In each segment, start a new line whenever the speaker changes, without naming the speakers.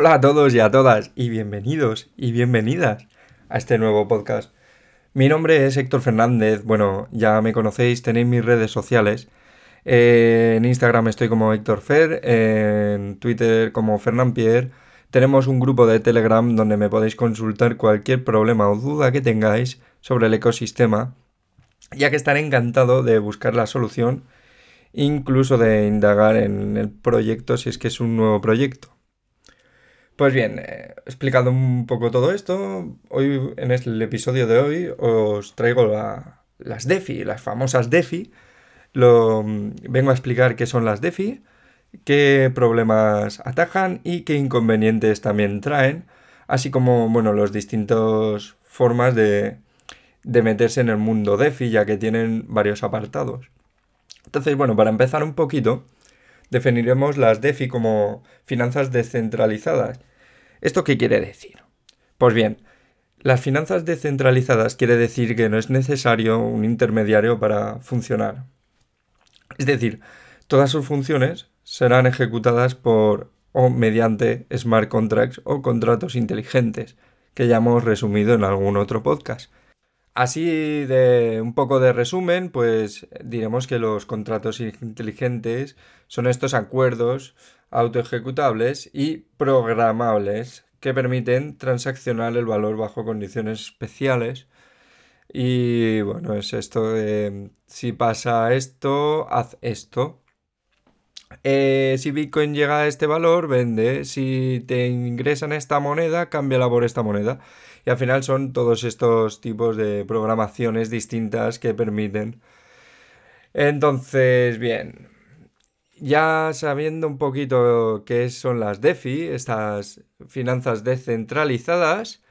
Hola a todos y a todas y bienvenidos y bienvenidas a este nuevo podcast. Mi nombre es Héctor Fernández, bueno, ya me conocéis, tenéis mis redes sociales. Eh, en Instagram estoy como Héctor Fer, en Twitter como Fernand Pierre. Tenemos un grupo de Telegram donde me podéis consultar cualquier problema o duda que tengáis sobre el ecosistema, ya que estaré encantado de buscar la solución, incluso de indagar en el proyecto si es que es un nuevo proyecto. Pues bien, he explicado un poco todo esto. Hoy, en el episodio de hoy, os traigo las DeFi, las famosas DeFi. Lo, vengo a explicar qué son las DeFi, qué problemas atajan y qué inconvenientes también traen, así como, bueno, las distintas formas de, de meterse en el mundo DeFi, ya que tienen varios apartados. Entonces, bueno, para empezar un poquito, definiremos las DeFi como finanzas descentralizadas. ¿Esto qué quiere decir? Pues bien, las finanzas descentralizadas quiere decir que no es necesario un intermediario para funcionar. Es decir, todas sus funciones serán ejecutadas por o mediante smart contracts o contratos inteligentes, que ya hemos resumido en algún otro podcast. Así de un poco de resumen, pues diremos que los contratos inteligentes son estos acuerdos autoejecutables y programables que permiten transaccionar el valor bajo condiciones especiales. Y bueno, es esto si pasa esto, haz esto. Eh, si Bitcoin llega a este valor, vende. Si te ingresan esta moneda, cámbiala por esta moneda. Y al final son todos estos tipos de programaciones distintas que permiten. Entonces, bien, ya sabiendo un poquito qué son las DeFi, estas finanzas descentralizadas,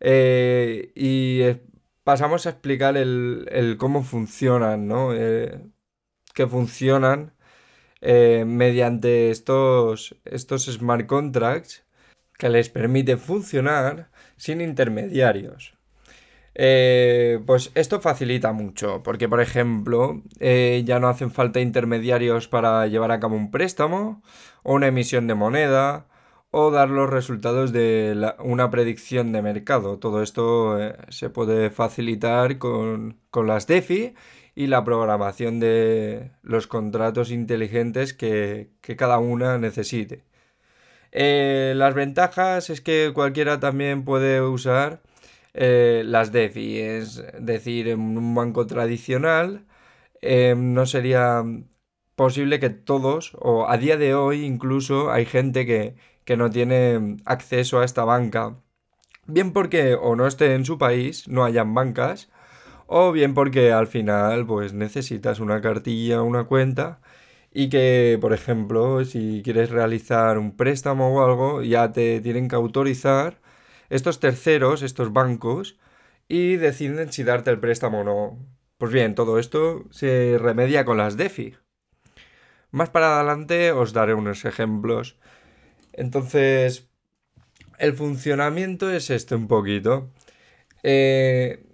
eh, y eh, pasamos a explicar el, cómo funcionan, ¿no? Eh, que funcionan mediante estos, estos smart contracts que les permite funcionar sin intermediarios. Eh, pues esto facilita mucho, porque por ejemplo, eh, ya no hacen falta intermediarios para llevar a cabo un préstamo o una emisión de moneda o dar los resultados de una predicción de mercado. Todo esto eh, se puede facilitar con, las DeFi y la programación de los contratos inteligentes que cada una necesite. Las ventajas es que cualquiera también puede usar eh, las DeFi, es decir, en un banco tradicional eh, no sería posible que todos, o a día de hoy incluso hay gente que, que no tiene acceso a esta banca. Bien porque o no esté en su país, no hayan bancas, o bien porque al final pues necesitas una cartilla, una cuenta y que, por ejemplo, si quieres realizar un préstamo o algo, ya te tienen que autorizar estos terceros, estos bancos, y deciden si darte el préstamo o no. Pues bien, todo esto se remedia con las DeFi. Más para adelante os daré unos ejemplos. Entonces, el funcionamiento es este un poquito. Eh,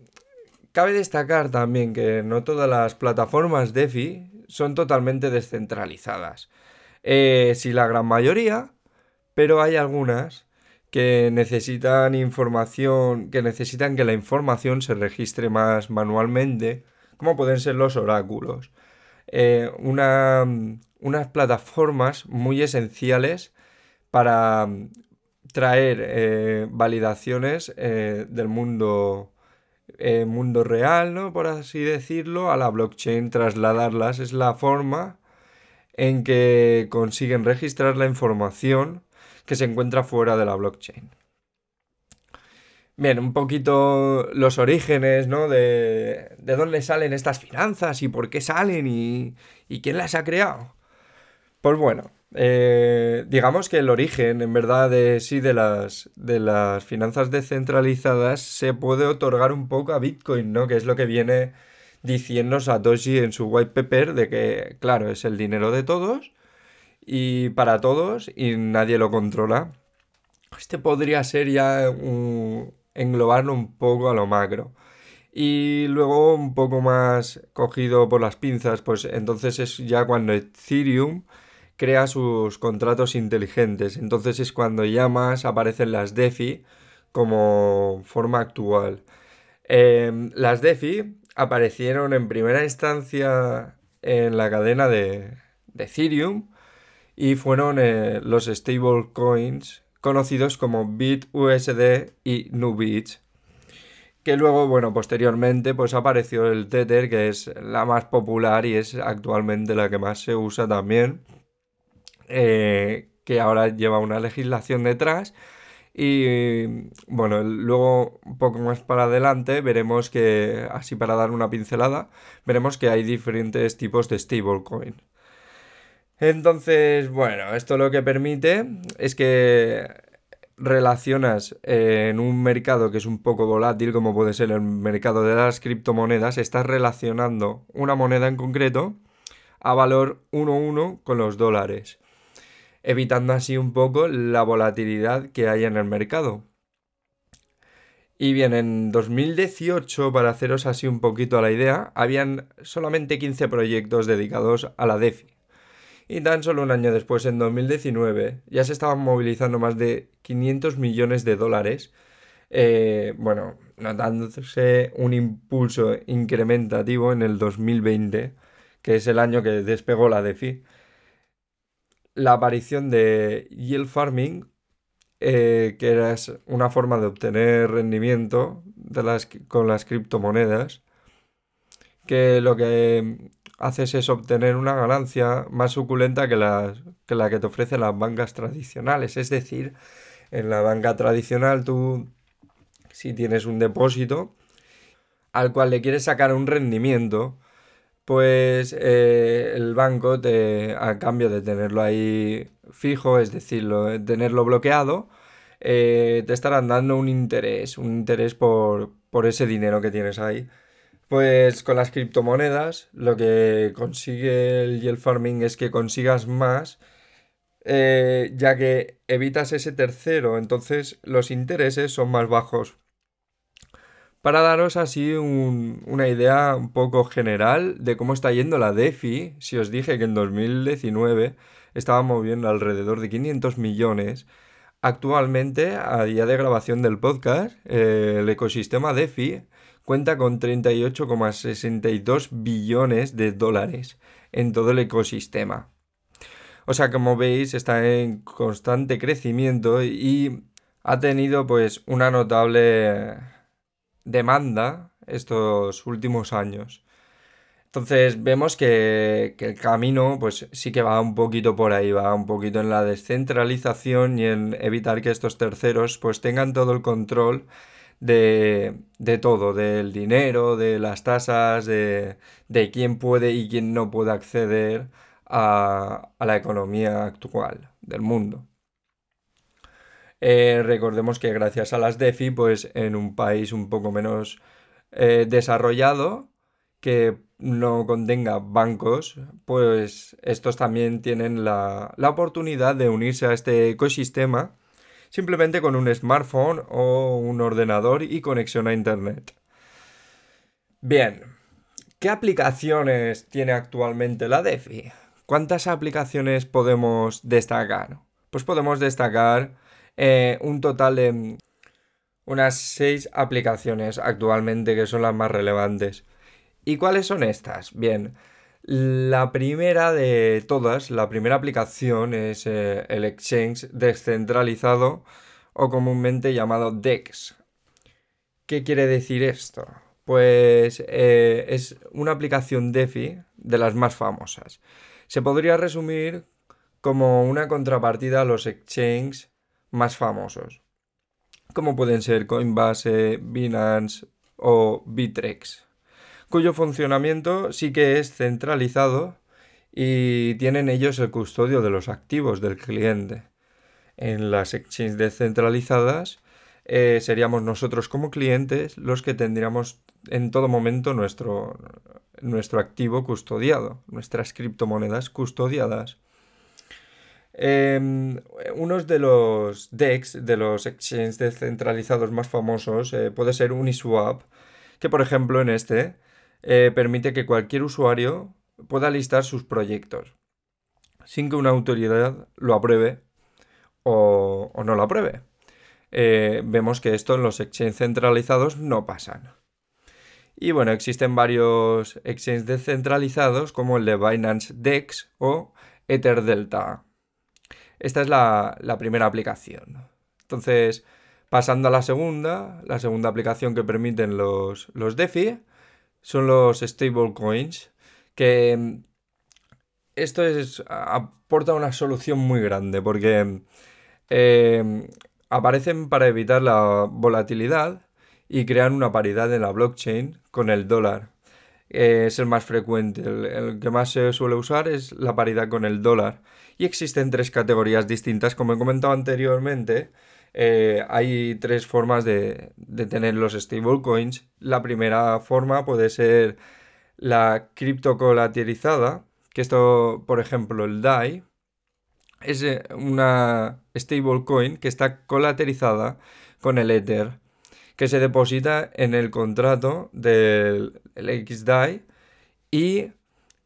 cabe destacar también que no todas las plataformas DeFi son totalmente descentralizadas. Eh, sí, la gran mayoría, pero hay algunas que necesitan información, que necesitan que la información se registre más manualmente, como pueden ser los oráculos. Eh, unas plataformas muy esenciales para traer eh, validaciones del mundo eh, mundo real, ¿no? Por así decirlo, a la blockchain, trasladarlas es la forma en que consiguen registrar la información que se encuentra fuera de la blockchain. Bien, un poquito los orígenes, ¿no? De, de dónde salen estas finanzas y por qué salen y, y quién las ha creado. Pues bueno, eh, digamos que el origen, en verdad, de sí, de las, de las finanzas descentralizadas se puede otorgar un poco a Bitcoin, ¿no? Que es lo que viene diciendo Satoshi en su white paper de que, claro, es el dinero de todos y para todos y nadie lo controla. Este podría ser ya englobarlo un poco a lo macro. Y luego un poco más cogido por las pinzas, pues entonces es ya cuando Ethereum crea sus contratos inteligentes. Entonces es cuando ya más aparecen las DeFi como forma actual. Em, las DeFi aparecieron en primera instancia en la cadena de, Ethereum y fueron eh, los stablecoins conocidos como BitUSD y NuBit que luego, bueno, posteriormente pues apareció el Tether, que es la más popular y es actualmente la que más se usa también, eh, que ahora lleva una legislación detrás. Y bueno, luego un poco más para adelante veremos que, así para dar una pincelada, veremos que hay diferentes tipos de stablecoin. Entonces, bueno, esto lo que permite es que relacionas eh, en un mercado que es un poco volátil, como puede ser el mercado de las criptomonedas, estás relacionando una moneda en concreto a valor 1-1 con los dólares, evitando así un poco la volatilidad que hay en el mercado. Y bien, en 2018, para haceros así un poquito a la idea, habían solamente 15 proyectos dedicados a la DeFi. Y tan solo un año después, en 2019, ya se estaban movilizando más de 500 millones de dólares. Eh, bueno, notándose un impulso incrementativo en el 2020, que es el año que despegó la DeFi. La aparición de yield farming, eh, que era una forma de obtener rendimiento de las, con las criptomonedas, que lo que haces es obtener una ganancia más suculenta que, la que te ofrecen las bancas tradicionales. Es decir, en la banca tradicional tú, si tienes un depósito al cual le quieres sacar un rendimiento, pues eh, el banco te, a cambio de tenerlo ahí fijo, es decir, tenerlo bloqueado, eh, te estarán dando un interés, un interés por ese dinero que tienes ahí. Pues con las criptomonedas lo que consigue el yield farming es que consigas más, eh, ya que evitas ese tercero, entonces los intereses son más bajos. Para daros así una idea un poco general de cómo está yendo la DeFi, si os dije que en 2019 estaba moviendo alrededor de 500 millones, actualmente, a día de grabación del podcast, eh, el ecosistema DeFi cuenta con 38,62 billones de dólares en todo el ecosistema. O sea, como veis, está en constante crecimiento y ha tenido pues una notable demanda estos últimos años. Entonces vemos que, que, el camino pues sí que va un poquito por ahí, va un poquito en la descentralización y en evitar que estos terceros pues tengan todo el control de, todo, del dinero, de las tasas, de, quién puede y quién no puede acceder a, la economía actual del mundo. Eh, recordemos que gracias a las DeFi, pues en un país un poco menos eh, desarrollado, que no contenga bancos, pues estos también tienen la, la oportunidad de unirse a este ecosistema simplemente con un smartphone o un ordenador y conexión a Internet. Bien, ¿qué aplicaciones tiene actualmente la DeFi? ¿Cuántas aplicaciones podemos destacar? Pues podemos destacar eh, un total de unas 6 aplicaciones actualmente que son las más relevantes. ¿Y cuáles son estas? Bien, la primera de todas, la primera aplicación es eh, el Exchange descentralizado o comúnmente llamado DEX. ¿Qué quiere decir esto? Pues eh, es una aplicación DeFi de las más famosas. Se podría resumir como una contrapartida a los exchanges más famosos, como pueden ser Coinbase, Binance o Bitrex cuyo funcionamiento sí que es centralizado y tienen ellos el custodio de los activos del cliente. En las exchanges descentralizadas eh, seríamos nosotros como clientes los que tendríamos en todo momento nuestro, nuestro activo custodiado, nuestras criptomonedas custodiadas. Em, uno de los DEX, de los exchanges descentralizados más famosos, eh, puede ser Uniswap, que por ejemplo en este eh, permite que cualquier usuario pueda listar sus proyectos. sin que una autoridad lo apruebe o, no lo apruebe. Eh, vemos que esto en los exchanges centralizados no pasan. Y bueno, existen varios exchanges descentralizados como el de Binance DEX o EtherDelta. Esta es la, primera aplicación. Entonces, pasando a la segunda, la segunda aplicación que permiten los, los DeFi son los stablecoins, que esto es, aporta una solución muy grande porque eh, aparecen para evitar la volatilidad y crean una paridad en la blockchain con el dólar. es el más frecuente, el, que más se suele usar es la paridad con el dólar. Y existen tres categorías distintas, como he comentado anteriormente. Eh, hay tres formas de, de tener los stablecoins. La primera forma puede ser la criptocolateralizada, que esto, por ejemplo, el DAI, es eh, una stablecoin que está colateralizada con el Ether, que se deposita en el contrato del XDAI y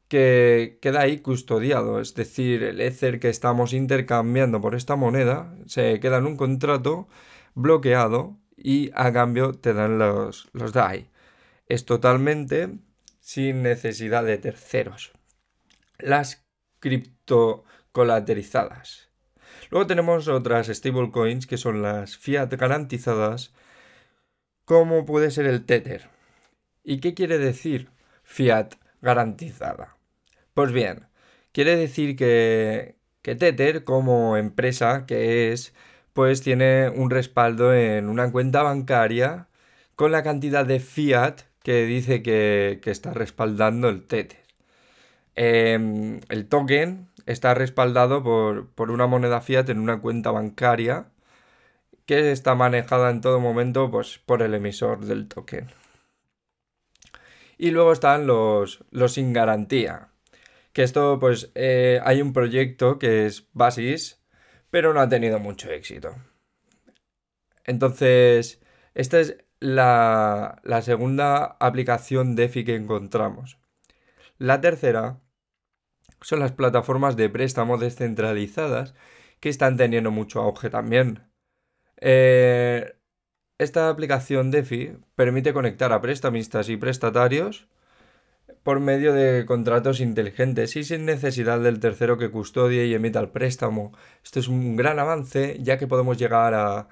que queda ahí custodiado, es decir, el Ether que estamos intercambiando por esta moneda se queda en un contrato bloqueado y a cambio te dan los, los DAI. Es totalmente sin necesidad de terceros. Las cripto colaterizadas. Luego tenemos otras stablecoins que son las fiat garantizadas, como puede ser el Tether. ¿Y qué quiere decir fiat garantizada? Pues bien, quiere decir que, que Tether como empresa que es, pues tiene un respaldo en una cuenta bancaria con la cantidad de fiat que dice que, que está respaldando el Tether. Em, el token está respaldado por, una moneda fiat en una cuenta bancaria que está manejada en todo momento pues, por el emisor del token. Y luego están los, los sin garantía. Que esto, pues, eh, hay un proyecto que es Basis, pero no ha tenido mucho éxito. Entonces, esta es la, la segunda aplicación DeFi que encontramos. La tercera son las plataformas de préstamo descentralizadas que están teniendo mucho auge también. Eh, esta aplicación DeFi permite conectar a prestamistas y prestatarios por medio de contratos inteligentes y sin necesidad del tercero que custodie y emita el préstamo. Esto es un gran avance ya que podemos llegar a,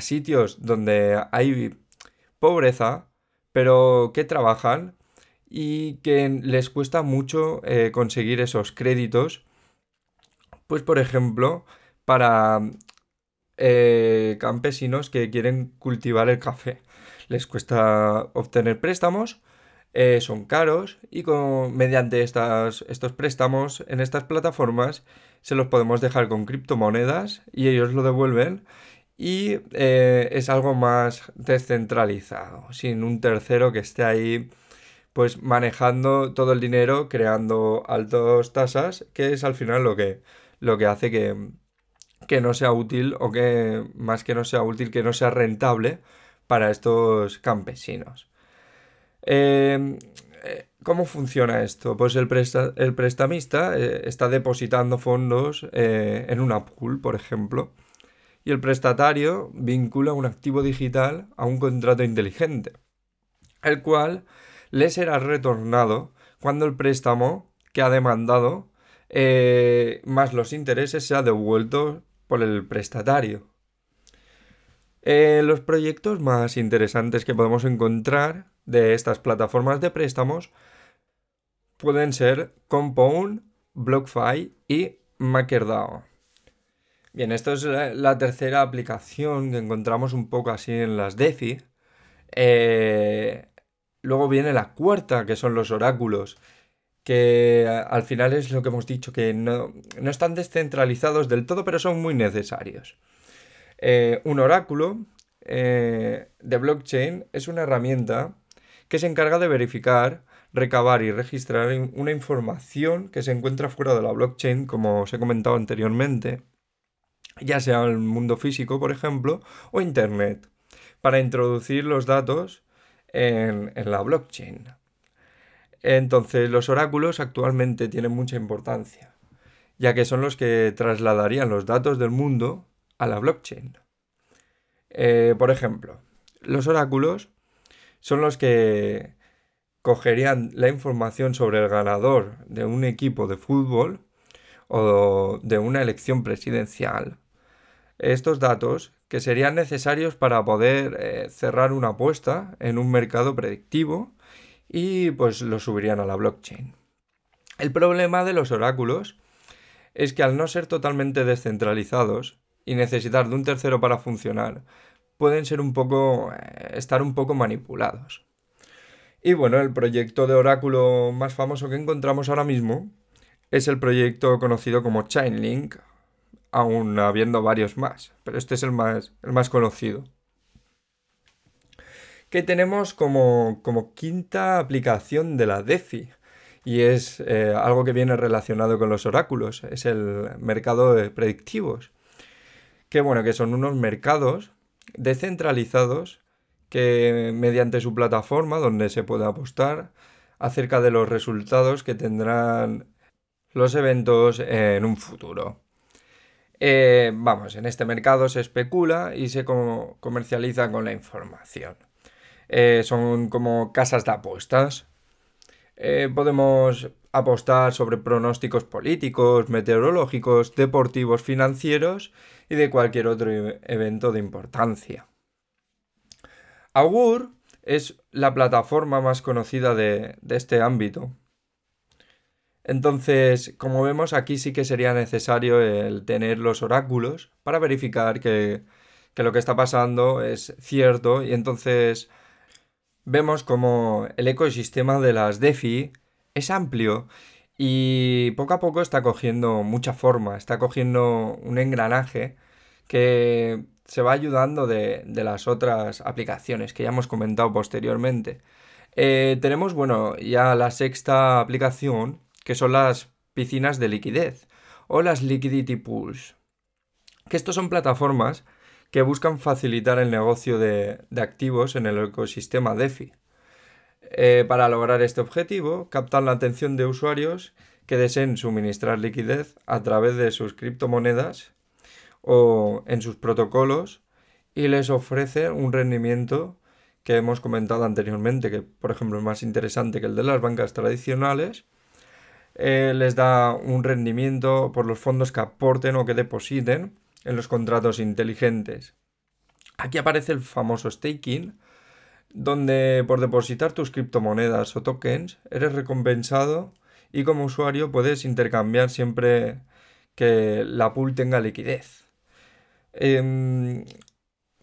sitios donde hay pobreza, pero que trabajan y que les cuesta mucho eh, conseguir esos créditos. Pues por ejemplo, para eh, campesinos que quieren cultivar el café. Les cuesta obtener préstamos, eh, son caros y mediante estas, estos préstamos en estas plataformas se los podemos dejar con criptomonedas y ellos lo devuelven y es algo más descentralizado, sin un tercero que esté ahí pues manejando todo el dinero, creando altas tasas, que es al final lo que, lo que hace que, que no sea útil o que más que no sea útil, que no sea rentable para estos campesinos. Em, eh, ¿Cómo funciona esto? Pues el, el prestamista eh, está depositando fondos eh, en una pool, por ejemplo, y el prestatario vincula un activo digital a un contrato inteligente, el cual le será retornado cuando el préstamo que ha demandado eh, más los intereses sea devuelto por el prestatario. Los proyectos más interesantes que podemos encontrar de estas plataformas de préstamos pueden ser Compound, BlockFi y MakerDAO. Bien, esto es la, tercera aplicación que encontramos un poco así en las DeFi. Eh, Luego viene la cuarta, que son los oráculos, que al final es lo que hemos dicho, que no, están descentralizados del todo, pero son muy necesarios. Eh, un oráculo eh, de blockchain es una herramienta que se encarga de verificar, recabar y registrar una información que se encuentra fuera de la blockchain, como os he comentado anteriormente, ya sea el mundo físico, por ejemplo, o Internet, para introducir los datos en, la blockchain. Entonces los oráculos actualmente tienen mucha importancia. ya que son los que trasladarían los datos del mundo a la blockchain. Eh, por ejemplo, los oráculos son los que cogerían la información sobre el ganador de un equipo de fútbol o de una elección presidencial. Estos datos que serían necesarios para poder eh, cerrar una apuesta en un mercado predictivo y pues lo subirían a la blockchain. El problema de los oráculos es que al no ser totalmente descentralizados y necesitar de un tercero para funcionar, pueden ser un poco eh, estar un poco manipulados. Y bueno, el proyecto de oráculo más famoso que encontramos ahora mismo es el proyecto conocido como Chainlink, aún habiendo varios más, pero este es el más, el más conocido. Que tenemos como, como quinta aplicación de la DeFi, y es eh, algo que viene relacionado con los oráculos, es el mercado de predictivos. Que bueno, que son unos mercados descentralizados que mediante su plataforma donde se puede apostar acerca de los resultados que tendrán los eventos en un futuro. Eh, vamos, en este mercado se especula y se comercializa con la información. Eh, son como casas de apuestas eh, podemos apostar sobre pronósticos políticos, meteorológicos, deportivos, financieros y de cualquier otro e-, evento de importancia. Augur es la plataforma más conocida de, este ámbito. Entonces, como vemos, aquí sí que sería necesario el tener los oráculos para verificar que, que lo que está pasando es cierto y entonces vemos como el ecosistema de las DeFi es amplio y poco a poco está cogiendo mucha forma, está cogiendo un engranaje que se va ayudando de, las otras aplicaciones que ya hemos comentado posteriormente. Eh, tenemos, bueno, ya la sexta aplicación, que son las piscinas de liquidez o las liquidity pools. Que estos son plataformas que buscan facilitar el negocio de, activos en el ecosistema DeFi. Eh, para lograr este objetivo, captan la atención de usuarios que deseen suministrar liquidez a través de sus criptomonedas o en sus protocolos y les ofrece un rendimiento que hemos comentado anteriormente, que por ejemplo es más interesante que el de las bancas tradicionales. Eh, les da un rendimiento por los fondos que aporten o que depositen en los contratos inteligentes. Aquí aparece el famoso staking, donde por depositar tus criptomonedas o tokens eres recompensado y como usuario puedes intercambiar siempre que la pool tenga liquidez. Em,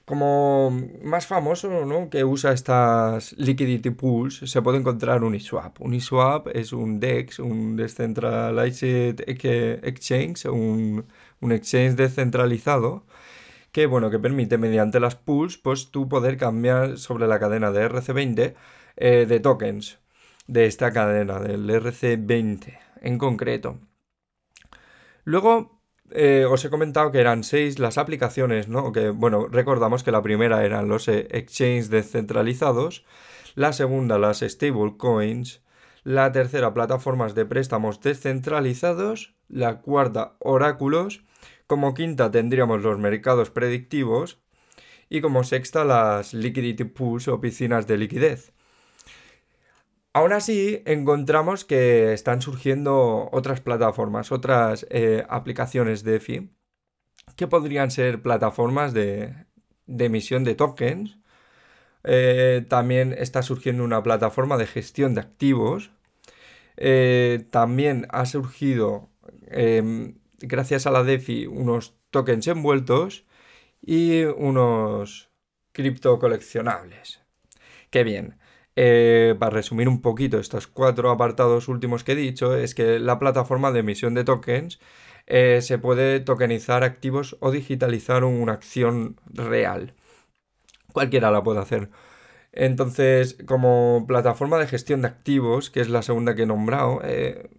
como más famoso ¿no? que usa estas liquidity pools se puede encontrar Uniswap. Uniswap es un DEX, un Decentralized Exchange, un, un exchange descentralizado que, bueno, que permite mediante las pools pues tú poder cambiar sobre la cadena de RC20 eh, de tokens de esta cadena, del RC20 en concreto. Luego eh, os he comentado que eran seis las aplicaciones, ¿no? Que, bueno, recordamos que la primera eran los eh, exchanges descentralizados, la segunda las stablecoins, la tercera plataformas de préstamos descentralizados, la cuarta oráculos, como quinta tendríamos los mercados predictivos y como sexta las liquidity pools o piscinas de liquidez. Aún así, encontramos que están surgiendo otras plataformas, otras eh, aplicaciones de DeFi, que podrían ser plataformas de, emisión de tokens. Eh, también está surgiendo una plataforma de gestión de activos. Eh, también ha surgido em, gracias a la DeFi unos tokens envueltos y unos cripto coleccionables. Qué bien. Eh, para resumir un poquito estos cuatro apartados últimos que he dicho, es que la plataforma de emisión de tokens eh, se puede tokenizar activos o digitalizar una acción real. Cualquiera la puede hacer. Entonces, como plataforma de gestión de activos, que es la segunda que he nombrado, eh,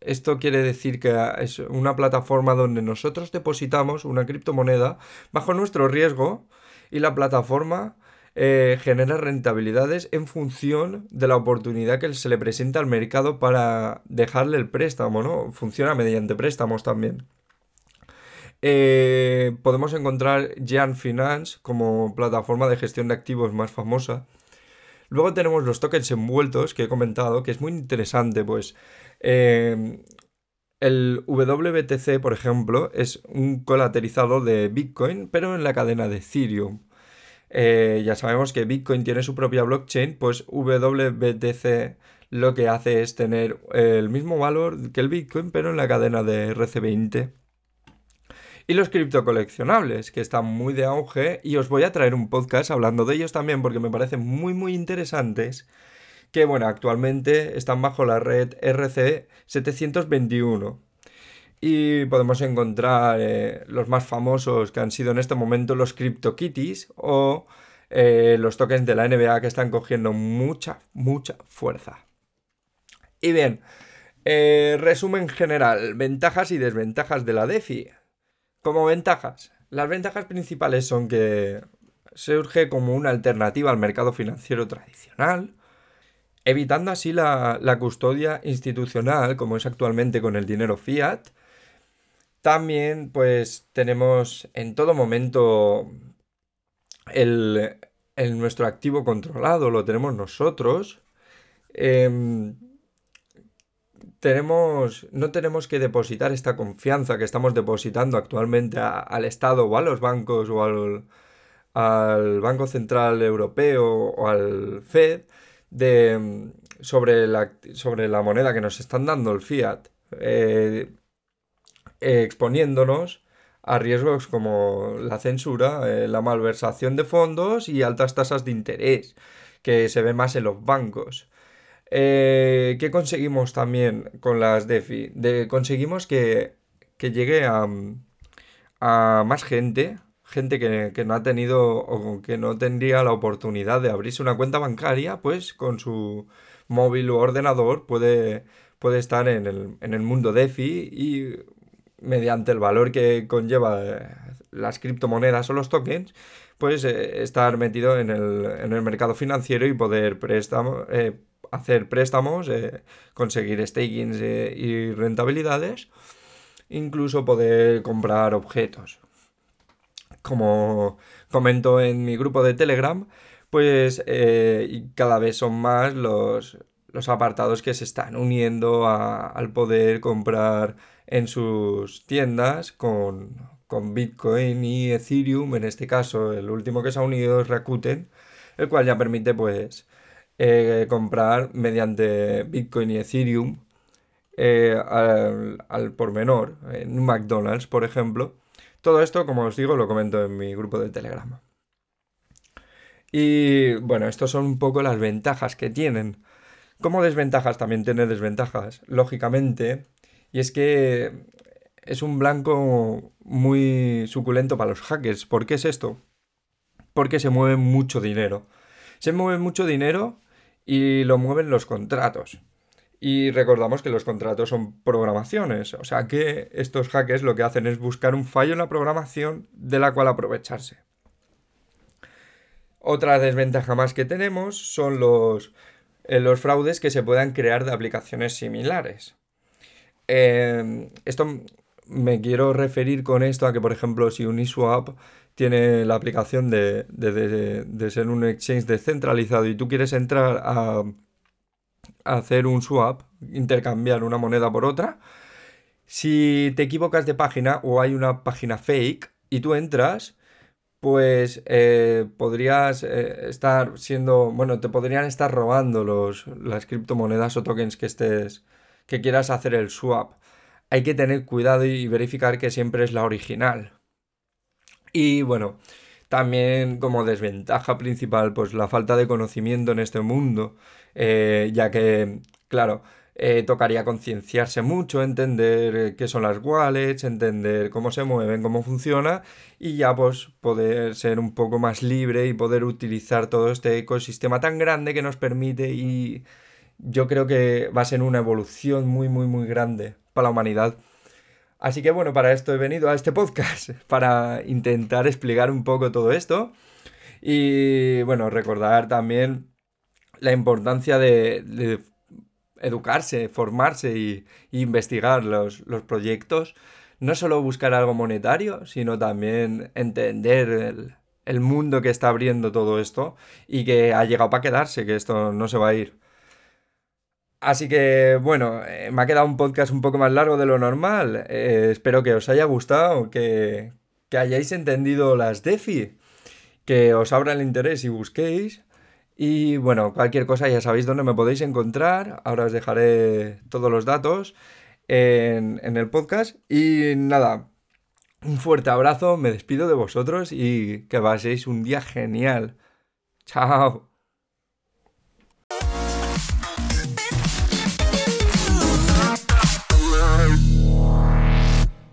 esto quiere decir que es una plataforma donde nosotros depositamos una criptomoneda bajo nuestro riesgo y la plataforma eh, genera rentabilidades en función de la oportunidad que se le presenta al mercado para dejarle el préstamo, ¿no? Funciona mediante préstamos también. Eh, podemos encontrar Jan Finance como plataforma de gestión de activos más famosa. Luego tenemos los tokens envueltos que he comentado, que es muy interesante, pues eh, el WBTC, por ejemplo, es un colaterizado de Bitcoin, pero en la cadena de Ethereum. Eh, ya sabemos que Bitcoin tiene su propia blockchain, pues WBTC lo que hace es tener el mismo valor que el Bitcoin, pero en la cadena de RC20. Y los criptocoleccionables, que están muy de auge, y os voy a traer un podcast hablando de ellos también porque me parecen muy muy interesantes, que bueno, actualmente están bajo la red RC721 y podemos encontrar eh, los más famosos que han sido en este momento los CryptoKitties o eh, los tokens de la NBA que están cogiendo mucha, mucha fuerza. Y bien, eh, resumen general, ventajas y desventajas de la DeFi. Como ventajas, las ventajas principales son que surge como una alternativa al mercado financiero tradicional, evitando así la, la custodia institucional como es actualmente con el dinero fiat, también, pues, tenemos en todo momento el, nuestro activo controlado, lo tenemos nosotros. Em, tenemos, no tenemos que depositar esta confianza que estamos depositando actualmente al Estado o a los bancos o al, Banco Central Europeo o al Fed sobre, la, sobre la moneda que nos están dando, el fiat. Eh, exponiéndonos a riesgos como la censura, eh, la malversación de fondos y altas tasas de interés, que se ve más en los bancos. Eh, ¿Qué conseguimos también con las DeFi? conseguimos que, llegue a, más gente, gente que, no ha tenido o que no tendría la oportunidad de abrirse una cuenta bancaria, pues con su móvil o ordenador puede, puede estar en el, en el mundo DeFi y mediante el valor que conlleva eh, las criptomonedas o los tokens, pues eh, estar metido en el, mercado financiero y poder préstamo, eh, hacer préstamos, conseguir stakings y rentabilidades, incluso poder comprar objetos. Como comento en mi grupo de Telegram, pues cada vez son más los, los apartados que se están uniendo al poder comprar en sus tiendas con, Bitcoin y Ethereum. En este caso, el último que se ha unido es Rakuten, el cual ya permite pues eh, comprar mediante Bitcoin y Ethereum eh, al, al, por menor, en McDonald's, por ejemplo. Todo esto, como os digo, lo comento en mi grupo de Telegram. Y bueno, estas son un poco las ventajas que tienen. Como desventajas también tiene desventajas. Lógicamente, y es que es un blanco muy suculento para los hackers. ¿Por qué es esto? Porque se mueve mucho dinero. Se mueve mucho dinero y lo mueven los contratos. Y recordamos que los contratos son programaciones, o sea que estos hackers lo que hacen es buscar un fallo en la programación de la cual aprovecharse. Otra desventaja más que tenemos son los, eh, los fraudes que se puedan crear de aplicaciones similares. Em, esto me quiero referir con esto a que, por ejemplo, si Uniswap tiene la aplicación de, ser un exchange descentralizado y tú quieres entrar a, hacer un swap, intercambiar una moneda por otra, si te equivocas de página o hay una página fake y tú entras, pues eh, podrías eh, estar siendo, bueno, te podrían estar robando los, las criptomonedas o tokens que estés que quieras hacer el swap. Hay que tener cuidado y verificar que siempre es la original. Y bueno, también como desventaja principal, pues la falta de conocimiento en este mundo, eh, ya que, claro, eh, tocaría concienciarse mucho, entender qué son las wallets, entender cómo se mueven, cómo funciona y ya pues poder ser un poco más libre y poder utilizar todo este ecosistema tan grande que nos permite y yo creo que va a ser una evolución muy, muy, muy grande para la humanidad. Así que bueno, para esto he venido a este podcast, para intentar explicar un poco todo esto. Y bueno, recordar también la importancia de, educarse, formarse y, investigar los, proyectos. No solo buscar algo monetario, sino también entender el, mundo que está abriendo todo esto y que ha llegado para quedarse, que esto no se va a ir. Así que bueno, eh, me ha quedado un podcast un poco más largo de lo normal. Eh, espero que os haya gustado, que, que hayáis entendido las DeFi, que os abra el interés y busquéis. Y bueno, cualquier cosa ya sabéis dónde me podéis encontrar. Ahora os dejaré todos los datos en, en el podcast. Y nada, un fuerte abrazo, me despido de vosotros y que paséis un día genial. Chao.